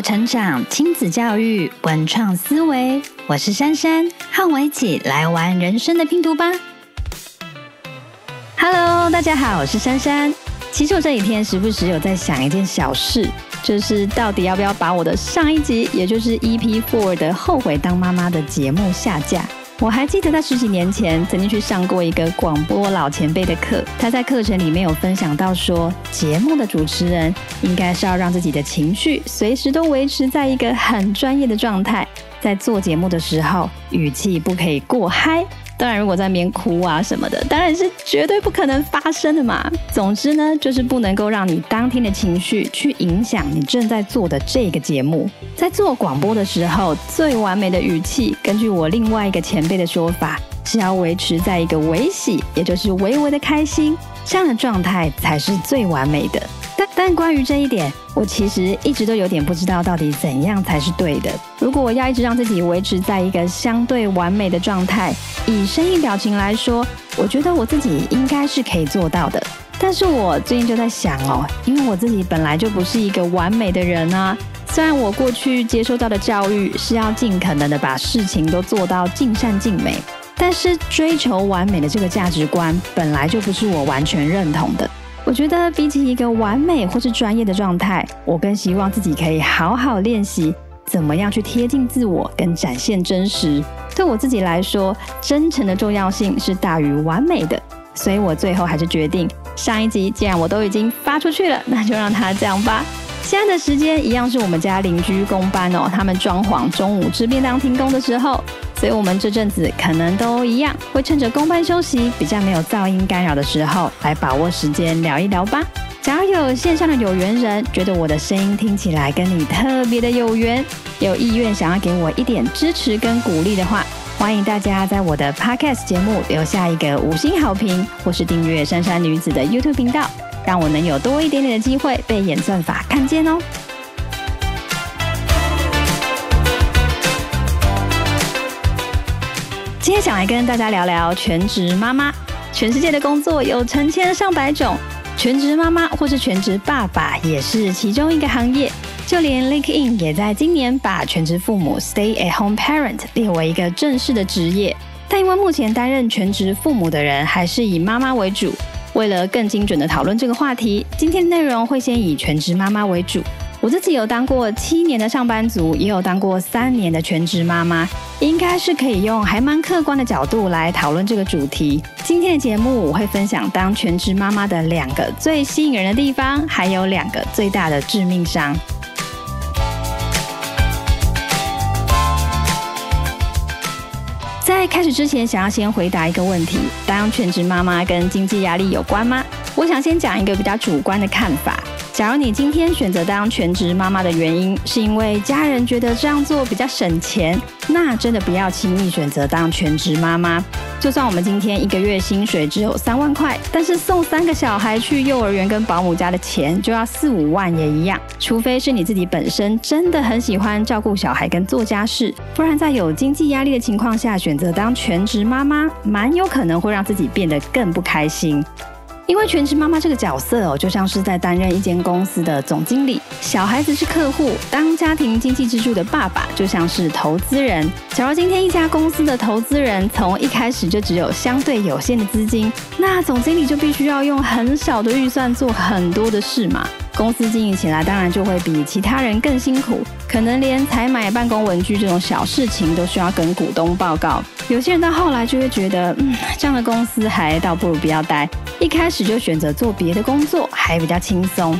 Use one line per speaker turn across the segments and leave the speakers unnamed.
成长，亲子教育，文创思维。我是珊珊，和我一起来玩人生的拼图吧。Hello，大家好，我是珊珊。其实我这几天时不时有在想一件小事，就是到底要不要把我的上一集，也就是 EP Four 的《后悔当妈妈》的节目下架。我还记得在十几年前曾经去上过一个广播老前辈的课，他在课程里面有分享到说，节目的主持人应该是要让自己的情绪随时都维持在一个很专业的状态，在做节目的时候语气不可以过嗨。当然，如果在那边哭啊什么的，当然是绝对不可能发生的嘛。总之呢，就是不能够让你当天的情绪去影响你正在做的这个节目。在做广播的时候，最完美的语气，根据我另外一个前辈的说法，是要维持在一个微喜，也就是微微的开心，这样的状态才是最完美的。但关于这一点，我其实一直都有点不知道到底怎样才是对的。如果我要一直让自己维持在一个相对完美的状态，以声音表情来说，我觉得我自己应该是可以做到的。但是我最近就在想哦，因为我自己本来就不是一个完美的人啊。虽然我过去接受到的教育是要尽可能的把事情都做到尽善尽美，但是追求完美的这个价值观本来就不是我完全认同的。我觉得比起一个完美或是专业的状态，我更希望自己可以好好练习怎么样去贴近自我跟展现真实。对我自己来说，真诚的重要性是大于完美的。所以我最后还是决定，上一集既然我都已经发出去了，那就让它这样吧。现在的时间一样是我们家邻居工班哦，他们装潢中午吃便当停工的时候。所以，我们这阵子可能都一样，会趁着公班休息、比较没有噪音干扰的时候，来把握时间聊一聊吧。假如有线上的有缘人，觉得我的声音听起来跟你特别的有缘，有意愿想要给我一点支持跟鼓励的话，欢迎大家在我的 Podcast 节目留下一个五星好评，或是订阅珊珊女子的 YouTube 频道，让我能有多一点点的机会被演算法看见哦。今天想来跟大家聊聊全职妈妈。全世界的工作有成千上百种，全职妈妈或是全职爸爸也是其中一个行业。就连 LinkedIn 也在今年把全职父母 （Stay at Home Parent） 列为一个正式的职业。但因为目前担任全职父母的人还是以妈妈为主，为了更精准的讨论这个话题，今天的内容会先以全职妈妈为主。我自己有当过七年的上班族，也有当过三年的全职妈妈，应该是可以用还蛮客观的角度来讨论这个主题。今天的节目我会分享当全职妈妈的两个最吸引人的地方，还有两个最大的致命伤。在开始之前，想要先回答一个问题：当全职妈妈跟经济压力有关吗？我想先讲一个比较主观的看法。假如你今天选择当全职妈妈的原因，是因为家人觉得这样做比较省钱，那真的不要轻易选择当全职妈妈。就算我们今天一个月薪水只有三万块，但是送三个小孩去幼儿园跟保姆家的钱就要四五万也一样。除非是你自己本身真的很喜欢照顾小孩跟做家事，不然在有经济压力的情况下选择当全职妈妈，蛮有可能会让自己变得更不开心。因为全职妈妈这个角色哦，就像是在担任一间公司的总经理，小孩子是客户，当家庭经济支柱的爸爸就像是投资人。假如今天一家公司的投资人从一开始就只有相对有限的资金，那总经理就必须要用很少的预算做很多的事嘛。公司经营起来当然就会比其他人更辛苦，可能连采买办公文具这种小事情都需要跟股东报告。有些人到后来就会觉得，嗯，这样的公司还倒不如不要待。一开始就选择做别的工作，还比较轻松。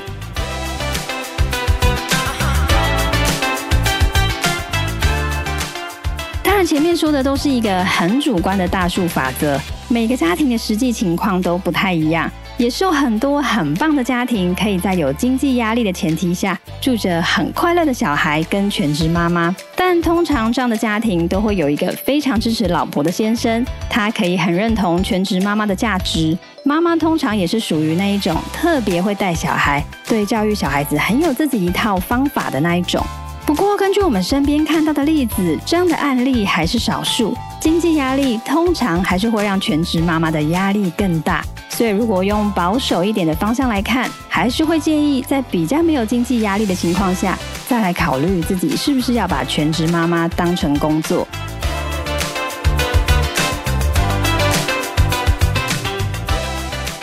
当然，前面说的都是一个很主观的大数法则，每个家庭的实际情况都不太一样。也是有很多很棒的家庭，可以在有经济压力的前提下，住着很快乐的小孩跟全职妈妈。但通常这样的家庭都会有一个非常支持老婆的先生，他可以很认同全职妈妈的价值。妈妈通常也是属于那一种特别会带小孩，对教育小孩子很有自己一套方法的那一种。不过，根据我们身边看到的例子，这样的案例还是少数。经济压力通常还是会让全职妈妈的压力更大。所以，如果用保守一点的方向来看，还是会建议在比较没有经济压力的情况下，再来考虑自己是不是要把全职妈妈当成工作。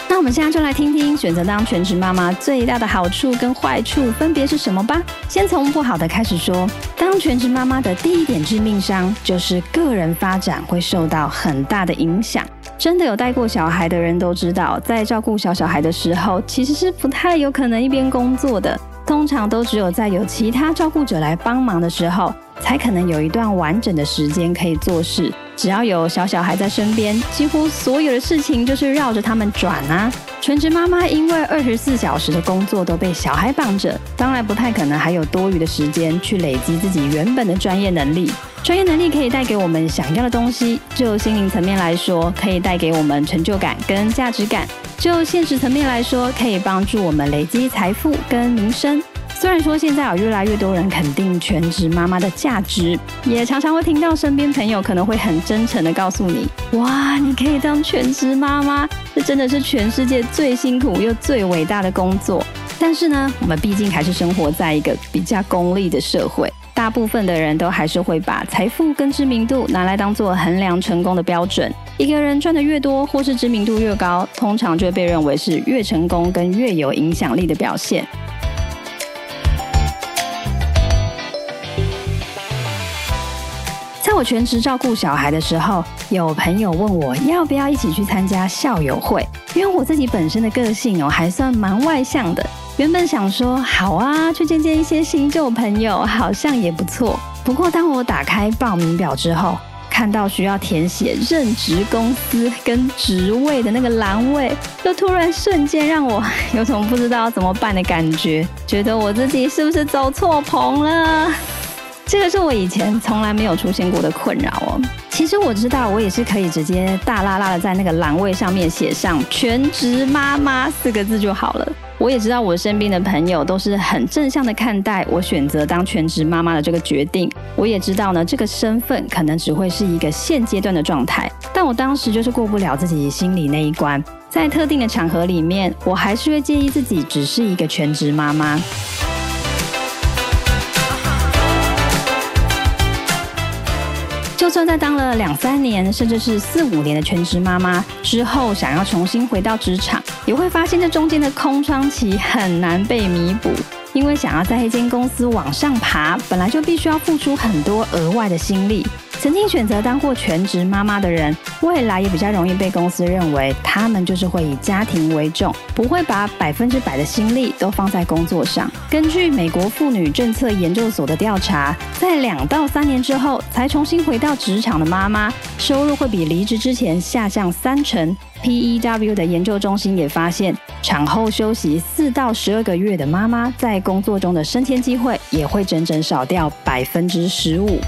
那我们现在就来听听选择当全职妈妈最大的好处跟坏处分别是什么吧。先从不好的开始说，当全职妈妈的第一点致命伤就是个人发展会受到很大的影响。真的有带过小孩的人都知道，在照顾小小孩的时候，其实是不太有可能一边工作的。通常都只有在有其他照顾者来帮忙的时候，才可能有一段完整的时间可以做事。只要有小小孩在身边，几乎所有的事情就是绕着他们转啊。全职妈妈因为二十四小时的工作都被小孩绑着，当然不太可能还有多余的时间去累积自己原本的专业能力。专业能力可以带给我们想要的东西，就心灵层面来说，可以带给我们成就感跟价值感。就现实层面来说，可以帮助我们累积财富跟名声。虽然说现在有越来越多人肯定全职妈妈的价值，也常常会听到身边朋友可能会很真诚的告诉你：“哇，你可以当全职妈妈，这真的是全世界最辛苦又最伟大的工作。”但是呢，我们毕竟还是生活在一个比较功利的社会，大部分的人都还是会把财富跟知名度拿来当做衡量成功的标准。一个人赚的越多，或是知名度越高，通常就会被认为是越成功跟越有影响力的表现。我全职照顾小孩的时候，有朋友问我要不要一起去参加校友会，因为我自己本身的个性哦还算蛮外向的。原本想说好啊，去见见一些新旧朋友，好像也不错。不过当我打开报名表之后，看到需要填写任职公司跟职位的那个栏位，就突然瞬间让我有种不知道怎么办的感觉，觉得我自己是不是走错棚了？这个是我以前从来没有出现过的困扰哦。其实我知道，我也是可以直接大拉拉的在那个栏位上面写上“全职妈妈”四个字就好了。我也知道，我身边的朋友都是很正向的看待我选择当全职妈妈的这个决定。我也知道呢，这个身份可能只会是一个现阶段的状态，但我当时就是过不了自己心里那一关。在特定的场合里面，我还是会介意自己只是一个全职妈妈。就算在当了两三年，甚至是四五年的全职妈妈之后，想要重新回到职场，也会发现这中间的空窗期很难被弥补。因为想要在一间公司往上爬，本来就必须要付出很多额外的心力。曾经选择当过全职妈妈的人，未来也比较容易被公司认为他们就是会以家庭为重，不会把百分之百的心力都放在工作上。根据美国妇女政策研究所的调查，在两到三年之后才重新回到职场的妈妈，收入会比离职之前下降三成。PEW 的研究中心也发现，产后休息四到十二个月的妈妈，在工作中的升迁机会也会整整少掉百分之十五。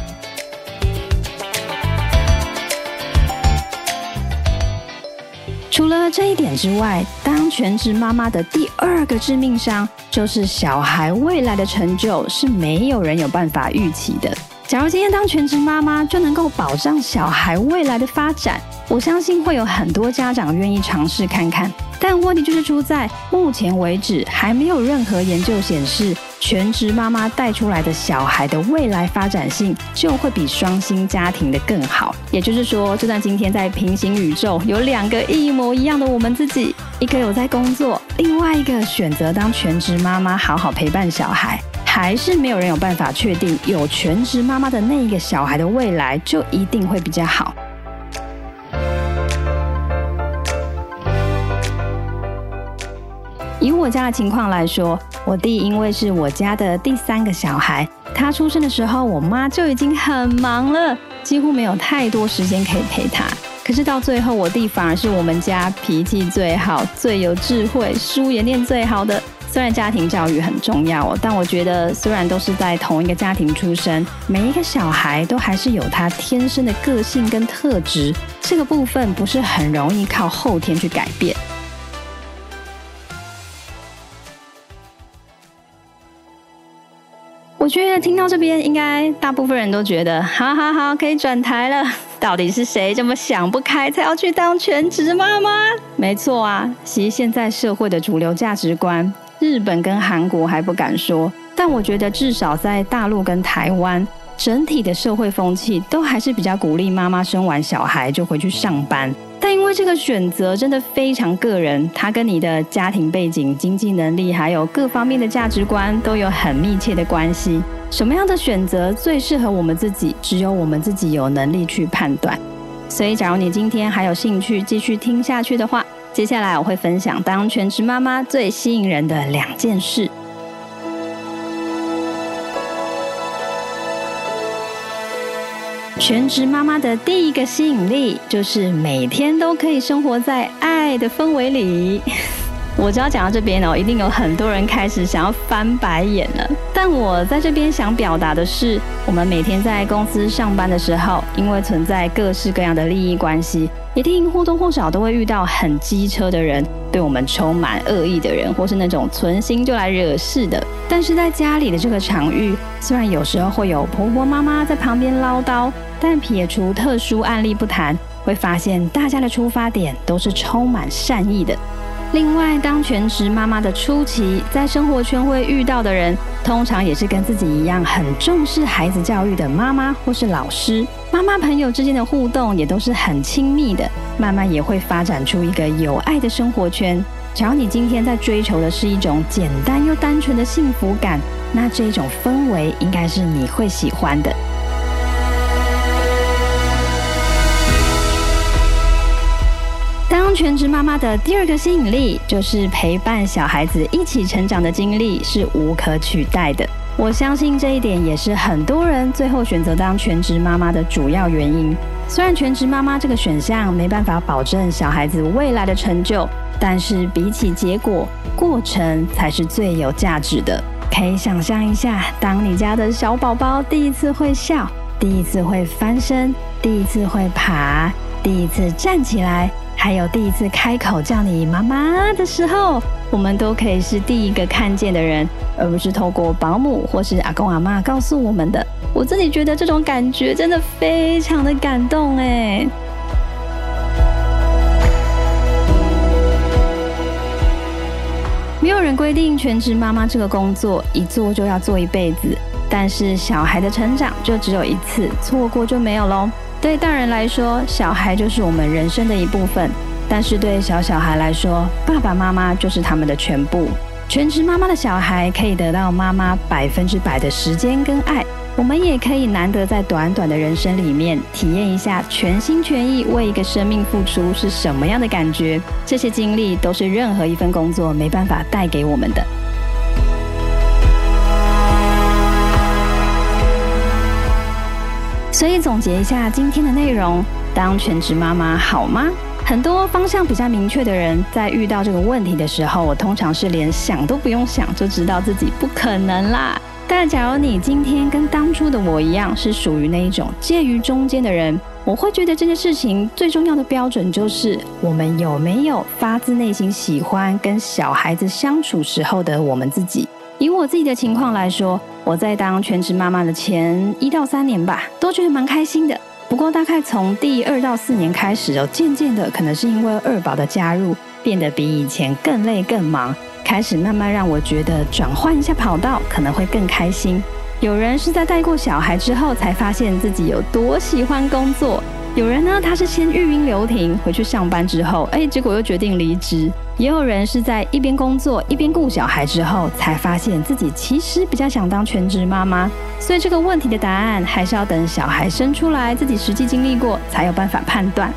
除了这一点之外，当全职妈妈的第二个致命伤，就是小孩未来的成就是没有人有办法预期的。假如今天当全职妈妈就能够保障小孩未来的发展，我相信会有很多家长愿意尝试看看。但问题就是出在目前为止，还没有任何研究显示。全职妈妈带出来的小孩的未来发展性就会比双薪家庭的更好。也就是说，就算今天在平行宇宙有两个一模一样的我们自己，一个有在工作，另外一个选择当全职妈妈好好陪伴小孩，还是没有人有办法确定有全职妈妈的那一个小孩的未来就一定会比较好。以我家的情况来说，我弟因为是我家的第三个小孩，他出生的时候，我妈就已经很忙了，几乎没有太多时间可以陪他。可是到最后，我弟反而是我们家脾气最好、最有智慧、书也念最好的。虽然家庭教育很重要，但我觉得虽然都是在同一个家庭出生，每一个小孩都还是有他天生的个性跟特质，这个部分不是很容易靠后天去改变。觉得听到这边，应该大部分人都觉得，好好好，可以转台了。到底是谁这么想不开，才要去当全职妈妈？没错啊，其实现在社会的主流价值观，日本跟韩国还不敢说，但我觉得至少在大陆跟台湾，整体的社会风气都还是比较鼓励妈妈生完小孩就回去上班。但因为这个选择真的非常个人，它跟你的家庭背景、经济能力还有各方面的价值观都有很密切的关系。什么样的选择最适合我们自己，只有我们自己有能力去判断。所以，假如你今天还有兴趣继续听下去的话，接下来我会分享当全职妈妈最吸引人的两件事。全职妈妈的第一个吸引力，就是每天都可以生活在爱的氛围里。我只要讲到这边哦，一定有很多人开始想要翻白眼了。但我在这边想表达的是，我们每天在公司上班的时候，因为存在各式各样的利益关系，一定或多或少都会遇到很机车的人，对我们充满恶意的人，或是那种存心就来惹事的。但是在家里的这个场域，虽然有时候会有婆婆妈妈在旁边唠叨，但撇除特殊案例不谈，会发现大家的出发点都是充满善意的。另外，当全职妈妈的初期，在生活圈会遇到的人，通常也是跟自己一样很重视孩子教育的妈妈或是老师。妈妈朋友之间的互动也都是很亲密的，慢慢也会发展出一个有爱的生活圈。只要你今天在追求的是一种简单又单纯的幸福感，那这种氛围应该是你会喜欢的。当全职妈妈的第二个吸引力，就是陪伴小孩子一起成长的经历是无可取代的。我相信这一点也是很多人最后选择当全职妈妈的主要原因。虽然全职妈妈这个选项没办法保证小孩子未来的成就，但是比起结果，过程才是最有价值的。可以想象一下，当你家的小宝宝第一次会笑，第一次会翻身，第一次会爬，第一次站起来。还有第一次开口叫你妈妈的时候，我们都可以是第一个看见的人，而不是透过保姆或是阿公阿妈告诉我们的。我自己觉得这种感觉真的非常的感动哎。没有人规定全职妈妈这个工作一做就要做一辈子，但是小孩的成长就只有一次，错过就没有喽。对大人来说，小孩就是我们人生的一部分；但是对小小孩来说，爸爸妈妈就是他们的全部。全职妈妈的小孩可以得到妈妈百分之百的时间跟爱，我们也可以难得在短短的人生里面体验一下全心全意为一个生命付出是什么样的感觉。这些经历都是任何一份工作没办法带给我们的。总结一下今天的内容，当全职妈妈好吗？很多方向比较明确的人，在遇到这个问题的时候，我通常是连想都不用想就知道自己不可能啦。但假如你今天跟当初的我一样，是属于那一种介于中间的人，我会觉得这件事情最重要的标准就是我们有没有发自内心喜欢跟小孩子相处时候的我们自己。以我自己的情况来说，我在当全职妈妈的前一到三年吧，都觉得蛮开心的。不过大概从第二到四年开始，哦，渐渐的，可能是因为二宝的加入，变得比以前更累更忙，开始慢慢让我觉得转换一下跑道可能会更开心。有人是在带过小孩之后，才发现自己有多喜欢工作。有人呢，他是先育婴留停回去上班之后，哎，结果又决定离职。也有人是在一边工作一边顾小孩之后，才发现自己其实比较想当全职妈妈。所以这个问题的答案，还是要等小孩生出来，自己实际经历过，才有办法判断。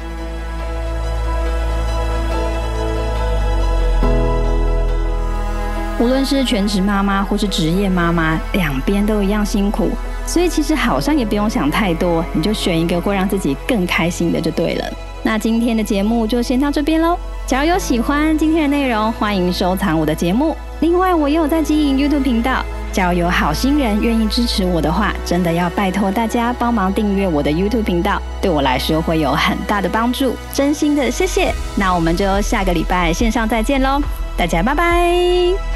无论是全职妈妈或是职业妈妈，两边都一样辛苦。所以其实好像也不用想太多，你就选一个会让自己更开心的就对了。那今天的节目就先到这边喽。假如有喜欢今天的内容，欢迎收藏我的节目。另外，我也有在经营 YouTube 频道。假如有好心人愿意支持我的话，真的要拜托大家帮忙订阅我的 YouTube 频道，对我来说会有很大的帮助。真心的谢谢。那我们就下个礼拜线上再见喽，大家拜拜。